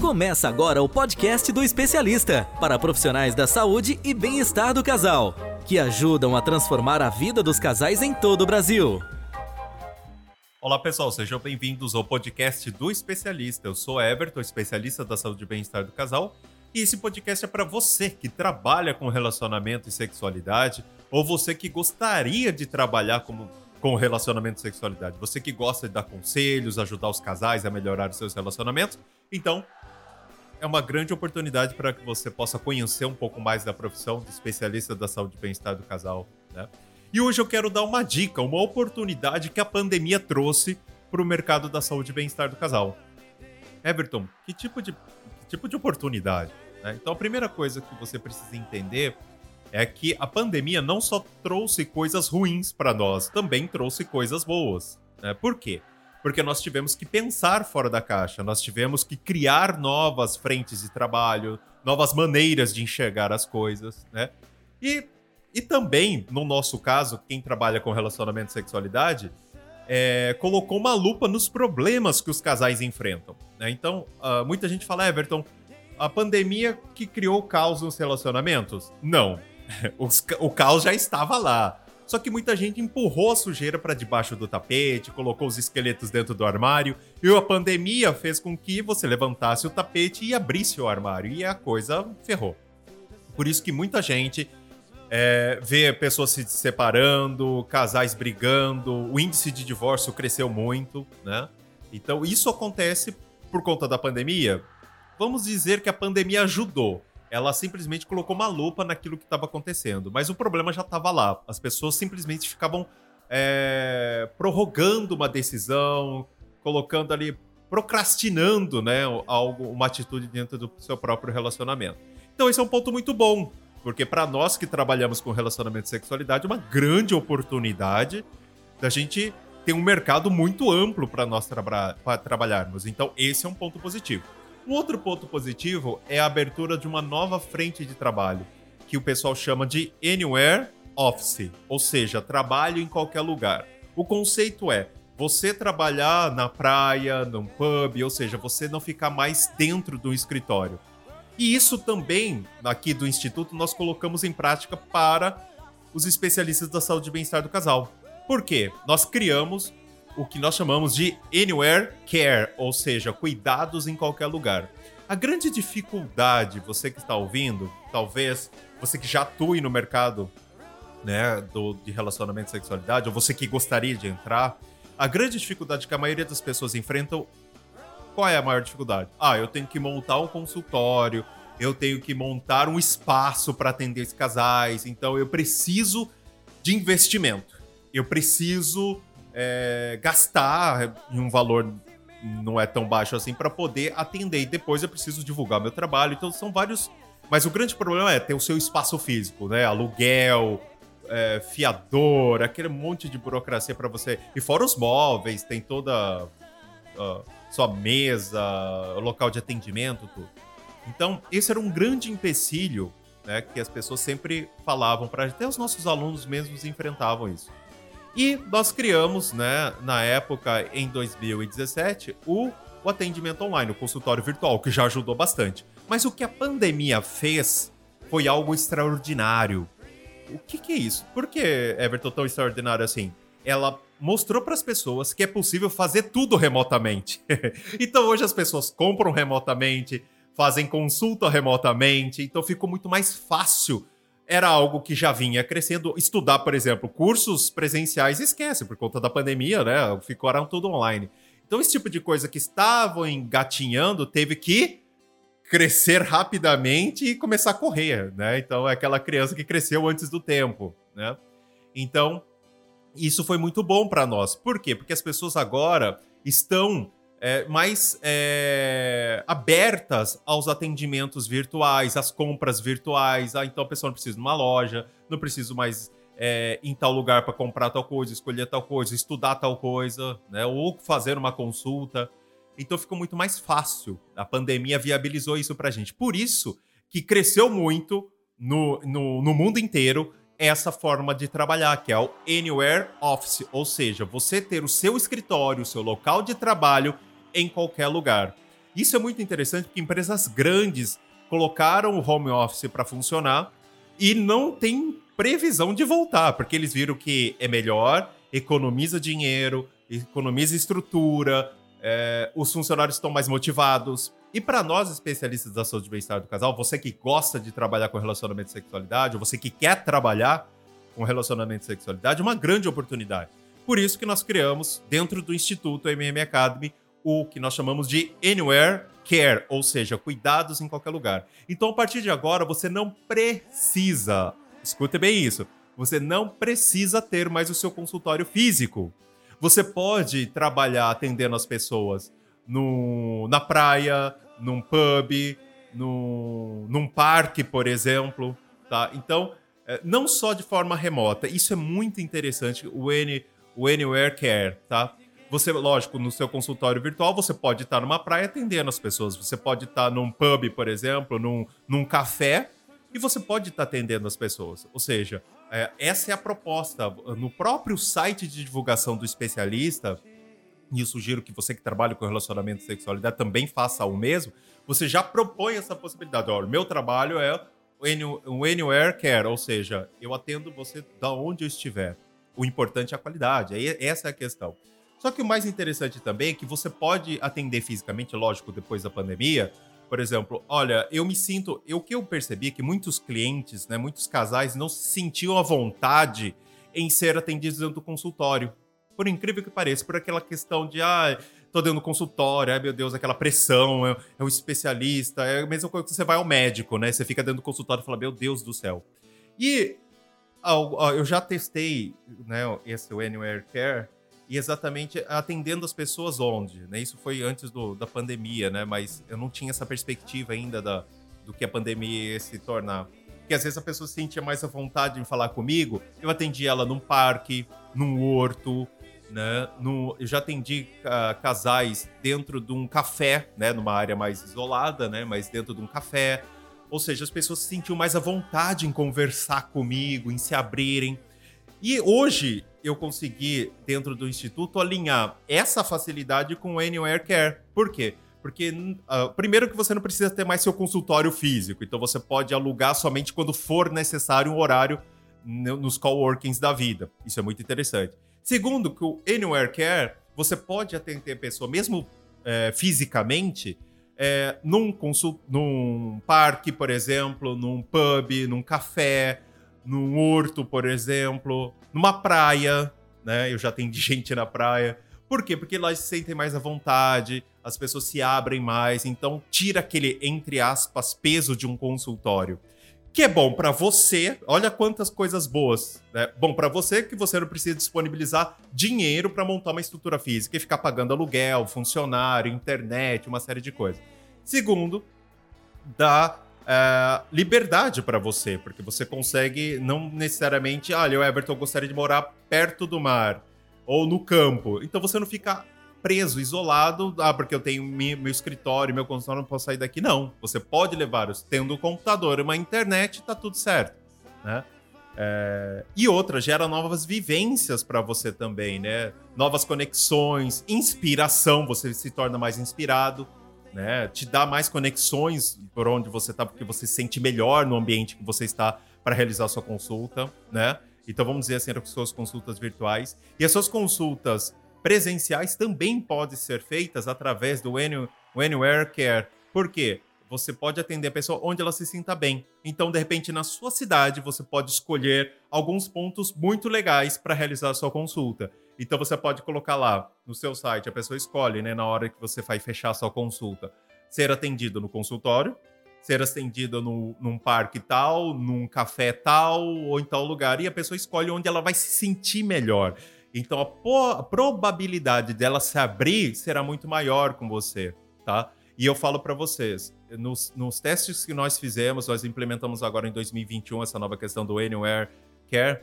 Começa agora o podcast do especialista para profissionais da saúde e bem-estar do casal, que ajudam a transformar a vida dos casais em todo o Brasil. Olá pessoal, sejam bem-vindos ao podcast do especialista. Eu sou Everton, especialista da saúde e bem-estar do casal, e esse podcast é para você que trabalha com relacionamento e sexualidade, ou você que gostaria de trabalhar com relacionamento e sexualidade. Você que gosta de dar conselhos, ajudar os casais a melhorar os seus relacionamentos. Então, é uma grande oportunidade para que você possa conhecer um pouco mais da profissão de especialista da saúde e bem-estar do casal. Né? E hoje eu quero dar uma dica, uma oportunidade que a pandemia trouxe para o mercado da saúde e bem-estar do casal. Everton, que tipo de, que tipo de oportunidade? Né? Então, a primeira coisa que você precisa entender é que a pandemia não só trouxe coisas ruins para nós, também trouxe coisas boas. Né? Por quê? Porque nós tivemos que pensar fora da caixa, nós tivemos que criar novas frentes de trabalho, novas maneiras de enxergar as coisas, né? E, e também, no nosso caso, quem trabalha com relacionamento e sexualidade, é, colocou uma lupa nos problemas que os casais enfrentam. Né? Então, uh, muita gente fala, Everton, a pandemia que criou o caos nos relacionamentos? Não. Os, o caos já estava lá. Só que muita gente empurrou a sujeira para debaixo do tapete, colocou os esqueletos dentro do armário, e a pandemia fez com que você levantasse o tapete e abrisse o armário, e a coisa ferrou. Por isso que muita gente é, vê pessoas se separando, casais brigando, o índice de divórcio cresceu muito, né? Então isso acontece por conta da pandemia. Vamos dizer que a pandemia ajudou ela simplesmente colocou uma lupa naquilo que estava acontecendo. Mas o problema já estava lá. As pessoas simplesmente ficavam é, prorrogando uma decisão, colocando ali, procrastinando, né, algo, uma atitude dentro do seu próprio relacionamento. Então esse é um ponto muito bom, porque para nós que trabalhamos com relacionamento e sexualidade, é uma grande oportunidade da gente ter um mercado muito amplo para nós tra trabalharmos. Então esse é um ponto positivo. Um outro ponto positivo é a abertura de uma nova frente de trabalho, que o pessoal chama de Anywhere Office, ou seja, trabalho em qualquer lugar. O conceito é você trabalhar na praia, num pub, ou seja, você não ficar mais dentro do escritório. E isso também, aqui do Instituto, nós colocamos em prática para os especialistas da saúde e bem-estar do casal. Por quê? Nós criamos o que nós chamamos de Anywhere Care, ou seja, cuidados em qualquer lugar. A grande dificuldade, você que está ouvindo, talvez você que já atue no mercado né, do, de relacionamento e sexualidade, ou você que gostaria de entrar, a grande dificuldade que a maioria das pessoas enfrentam, qual é a maior dificuldade? Ah, eu tenho que montar um consultório, eu tenho que montar um espaço para atender esses casais, então eu preciso de investimento. Eu preciso é, gastar em um valor não é tão baixo assim para poder atender. E depois eu preciso divulgar meu trabalho. Então são vários. Mas o grande problema é ter o seu espaço físico, né? Aluguel, é, fiador, aquele monte de burocracia para você. E fora os móveis, tem toda uh, sua mesa, local de atendimento, tudo. Então, esse era um grande empecilho né, que as pessoas sempre falavam para até os nossos alunos mesmos enfrentavam isso. E nós criamos, né, na época, em 2017, o, o atendimento online, o consultório virtual, que já ajudou bastante. Mas o que a pandemia fez foi algo extraordinário. O que, que é isso? Por que Everton tão extraordinário assim? Ela mostrou para as pessoas que é possível fazer tudo remotamente. então hoje as pessoas compram remotamente, fazem consulta remotamente, então ficou muito mais fácil era algo que já vinha crescendo. Estudar, por exemplo, cursos presenciais, esquece, por conta da pandemia, né? Ficaram tudo online. Então, esse tipo de coisa que estavam engatinhando teve que crescer rapidamente e começar a correr, né? Então, é aquela criança que cresceu antes do tempo, né? Então, isso foi muito bom para nós. Por quê? Porque as pessoas agora estão é, mais é, abertas aos atendimentos virtuais, às compras virtuais. Ah, então a pessoa não precisa de uma loja, não precisa mais é, em tal lugar para comprar tal coisa, escolher tal coisa, estudar tal coisa, né? Ou fazer uma consulta. Então ficou muito mais fácil. A pandemia viabilizou isso para a gente. Por isso que cresceu muito no, no, no mundo inteiro essa forma de trabalhar, que é o Anywhere Office, ou seja, você ter o seu escritório, o seu local de trabalho em qualquer lugar. Isso é muito interessante porque empresas grandes colocaram o home office para funcionar e não tem previsão de voltar, porque eles viram que é melhor, economiza dinheiro, economiza estrutura, é, os funcionários estão mais motivados. E para nós, especialistas da saúde e bem-estar do casal, você que gosta de trabalhar com relacionamento e sexualidade, ou você que quer trabalhar com relacionamento e sexualidade, é uma grande oportunidade. Por isso que nós criamos, dentro do Instituto MM Academy, o que nós chamamos de Anywhere Care, ou seja, cuidados em qualquer lugar. Então, a partir de agora, você não precisa, escute bem isso, você não precisa ter mais o seu consultório físico. Você pode trabalhar atendendo as pessoas no, na praia, num pub, no, num parque, por exemplo. Tá? Então, é, não só de forma remota, isso é muito interessante, o, Any, o Anywhere Care, tá? Você, lógico, no seu consultório virtual, você pode estar numa praia atendendo as pessoas. Você pode estar num pub, por exemplo, num, num café, e você pode estar atendendo as pessoas. Ou seja, é, essa é a proposta. No próprio site de divulgação do especialista, e eu sugiro que você que trabalha com relacionamento e sexualidade também faça o mesmo, você já propõe essa possibilidade. Olha, meu trabalho é o Anywhere Care, ou seja, eu atendo você da onde eu estiver. O importante é a qualidade, essa é a questão. Só que o mais interessante também é que você pode atender fisicamente, lógico, depois da pandemia. Por exemplo, olha, eu me sinto. O que eu percebi é que muitos clientes, né, muitos casais não se sentiam à vontade em ser atendidos dentro do consultório. Por incrível que pareça, por aquela questão de, ah, tô dentro do consultório, ai meu Deus, aquela pressão, é, é um especialista, é a mesma coisa que você vai ao médico, né? Você fica dentro do consultório e fala, meu Deus do céu. E eu já testei né, esse Anywhere Care e exatamente atendendo as pessoas onde, né? Isso foi antes do, da pandemia, né? Mas eu não tinha essa perspectiva ainda da, do que a pandemia ia se tornar. Porque às vezes a pessoa sentia mais a vontade em falar comigo, eu atendi ela num parque, num horto, né? No, eu já atendi uh, casais dentro de um café, né? Numa área mais isolada, né? Mas dentro de um café. Ou seja, as pessoas se sentiam mais à vontade em conversar comigo, em se abrirem. E hoje eu consegui, dentro do Instituto, alinhar essa facilidade com o Anywhere Care. Por quê? Porque, uh, primeiro, que você não precisa ter mais seu consultório físico, então você pode alugar somente quando for necessário um horário nos coworkings da vida. Isso é muito interessante. Segundo, que o Anywhere Care, você pode atender a pessoa, mesmo é, fisicamente, é, num, num parque, por exemplo, num pub, num café, num horto, por exemplo, numa praia, né? Eu já tenho gente na praia. Por quê? Porque lá se sentem mais à vontade, as pessoas se abrem mais, então tira aquele, entre aspas, peso de um consultório. Que é bom para você, olha quantas coisas boas. Né? Bom para você que você não precisa disponibilizar dinheiro para montar uma estrutura física e ficar pagando aluguel, funcionário, internet, uma série de coisas. Segundo, dá uh, liberdade para você, porque você consegue não necessariamente, olha, eu, Everton, gostaria de morar perto do mar ou no campo. Então você não fica preso, isolado, ah, porque eu tenho meu escritório, meu consultório, não posso sair daqui. Não, você pode levar, tendo um computador, uma internet, tá tudo certo, né? É... E outra, gera novas vivências para você também, né? Novas conexões, inspiração, você se torna mais inspirado né? Te dá mais conexões por onde você está, porque você se sente melhor no ambiente que você está para realizar sua consulta, né? Então vamos dizer assim, as suas consultas virtuais. E as suas consultas presenciais também podem ser feitas através do Anywhere Care. Por quê? Você pode atender a pessoa onde ela se sinta bem. Então, de repente, na sua cidade, você pode escolher alguns pontos muito legais para realizar a sua consulta. Então você pode colocar lá no seu site, a pessoa escolhe, né, na hora que você vai fechar a sua consulta, ser atendido no consultório, ser atendido no, num parque tal, num café tal ou em tal lugar, e a pessoa escolhe onde ela vai se sentir melhor. Então a, a probabilidade dela se abrir será muito maior com você, tá? E eu falo para vocês, nos, nos, testes que nós fizemos, nós implementamos agora em 2021 essa nova questão do Anywhere Care,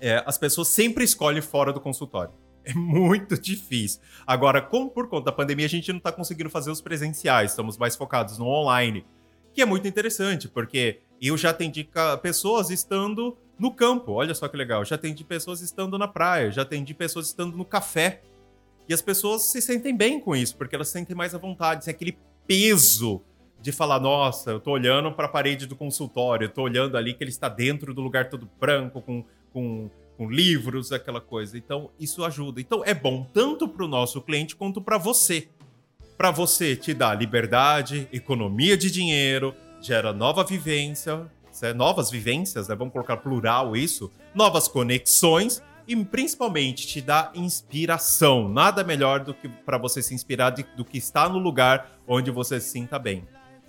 é, as pessoas sempre escolhem fora do consultório. É muito difícil. Agora, como por conta da pandemia, a gente não está conseguindo fazer os presenciais, estamos mais focados no online. Que é muito interessante, porque eu já atendi pessoas estando no campo. Olha só que legal. Já atendi pessoas estando na praia, já atendi pessoas estando no café. E as pessoas se sentem bem com isso, porque elas se sentem mais à vontade, sem aquele peso de falar, nossa, eu tô olhando para a parede do consultório, eu olhando ali que ele está dentro do lugar todo branco, com, com, com livros, aquela coisa. Então, isso ajuda. Então, é bom tanto para o nosso cliente quanto para você. Para você te dá liberdade, economia de dinheiro, gera nova vivência, novas vivências, né? vamos colocar plural isso, novas conexões e principalmente te dá inspiração. Nada melhor do que para você se inspirar de, do que estar no lugar onde você se sinta bem.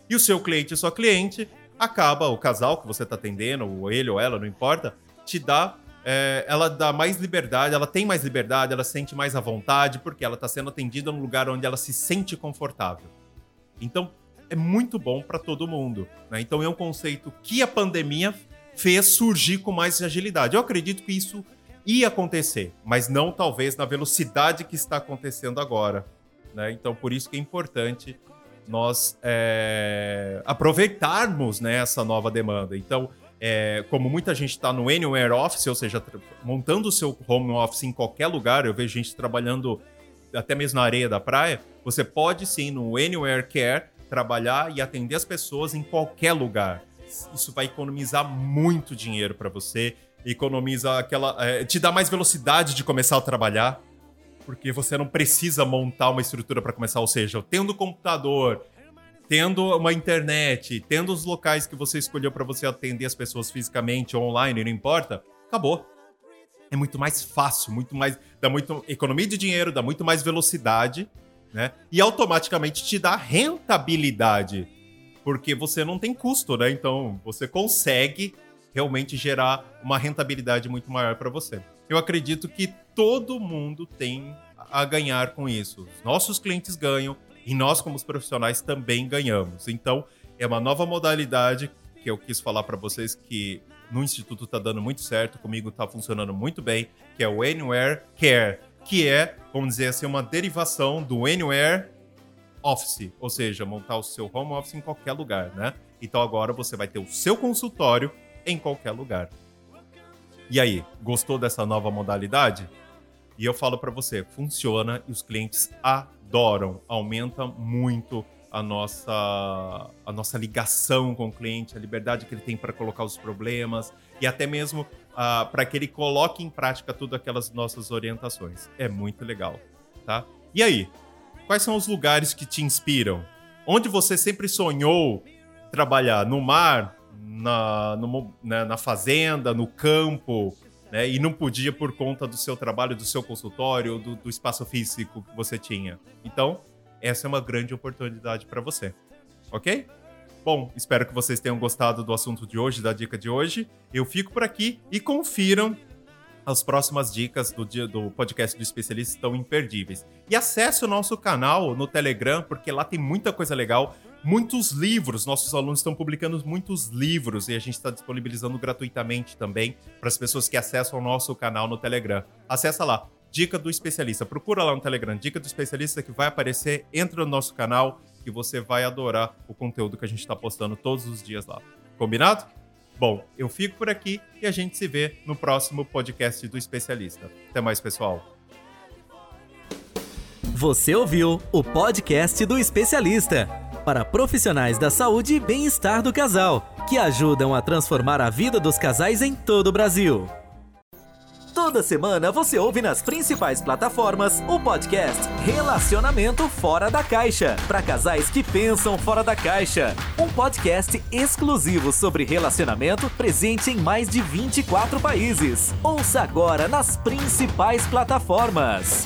E o seu cliente, sua cliente, acaba, o casal que você está atendendo, ou ele ou ela, não importa, te dá. É, ela dá mais liberdade, ela tem mais liberdade, ela sente mais à vontade, porque ela está sendo atendida num lugar onde ela se sente confortável. Então, é muito bom para todo mundo. Né? Então, é um conceito que a pandemia fez surgir com mais agilidade. Eu acredito que isso ia acontecer, mas não talvez na velocidade que está acontecendo agora. Né? Então, por isso que é importante nós é, aproveitarmos né, essa nova demanda. Então, é, como muita gente está no Anywhere Office, ou seja, montando o seu home office em qualquer lugar, eu vejo gente trabalhando até mesmo na areia da praia, você pode sim no Anywhere Care trabalhar e atender as pessoas em qualquer lugar. Isso vai economizar muito dinheiro para você economiza aquela. É, te dá mais velocidade de começar a trabalhar, porque você não precisa montar uma estrutura para começar. Ou seja, tendo computador, tendo uma internet, tendo os locais que você escolheu para você atender as pessoas fisicamente, online, não importa, acabou. É muito mais fácil, muito mais. dá muito economia de dinheiro, dá muito mais velocidade, né? E automaticamente te dá rentabilidade. Porque você não tem custo, né? Então você consegue realmente gerar uma rentabilidade muito maior para você. Eu acredito que todo mundo tem a ganhar com isso. Os nossos clientes ganham e nós, como profissionais, também ganhamos. Então, é uma nova modalidade que eu quis falar para vocês que no Instituto está dando muito certo, comigo está funcionando muito bem, que é o Anywhere Care, que é, vamos dizer assim, uma derivação do Anywhere Office, ou seja, montar o seu home office em qualquer lugar, né? Então agora você vai ter o seu consultório em qualquer lugar. E aí, gostou dessa nova modalidade? E eu falo para você, funciona e os clientes adoram, aumenta muito a nossa a nossa ligação com o cliente, a liberdade que ele tem para colocar os problemas e até mesmo uh, para que ele coloque em prática todas aquelas nossas orientações. É muito legal, tá? E aí, quais são os lugares que te inspiram? Onde você sempre sonhou trabalhar? No mar, na, no, né, na fazenda, no campo, né, e não podia por conta do seu trabalho, do seu consultório, do, do espaço físico que você tinha. Então, essa é uma grande oportunidade para você. Ok? Bom, espero que vocês tenham gostado do assunto de hoje, da dica de hoje. Eu fico por aqui e confiram as próximas dicas do, dia, do podcast do especialista estão imperdíveis. E acesse o nosso canal no Telegram, porque lá tem muita coisa legal muitos livros. Nossos alunos estão publicando muitos livros e a gente está disponibilizando gratuitamente também para as pessoas que acessam o nosso canal no Telegram. Acessa lá, Dica do Especialista. Procura lá no Telegram, Dica do Especialista, que vai aparecer. Entra no nosso canal que você vai adorar o conteúdo que a gente está postando todos os dias lá. Combinado? Bom, eu fico por aqui e a gente se vê no próximo podcast do Especialista. Até mais, pessoal. Você ouviu o podcast do Especialista para profissionais da saúde e bem-estar do casal, que ajudam a transformar a vida dos casais em todo o Brasil. Toda semana você ouve nas principais plataformas o podcast Relacionamento Fora da Caixa, para casais que pensam fora da caixa. Um podcast exclusivo sobre relacionamento presente em mais de 24 países. Ouça agora nas principais plataformas.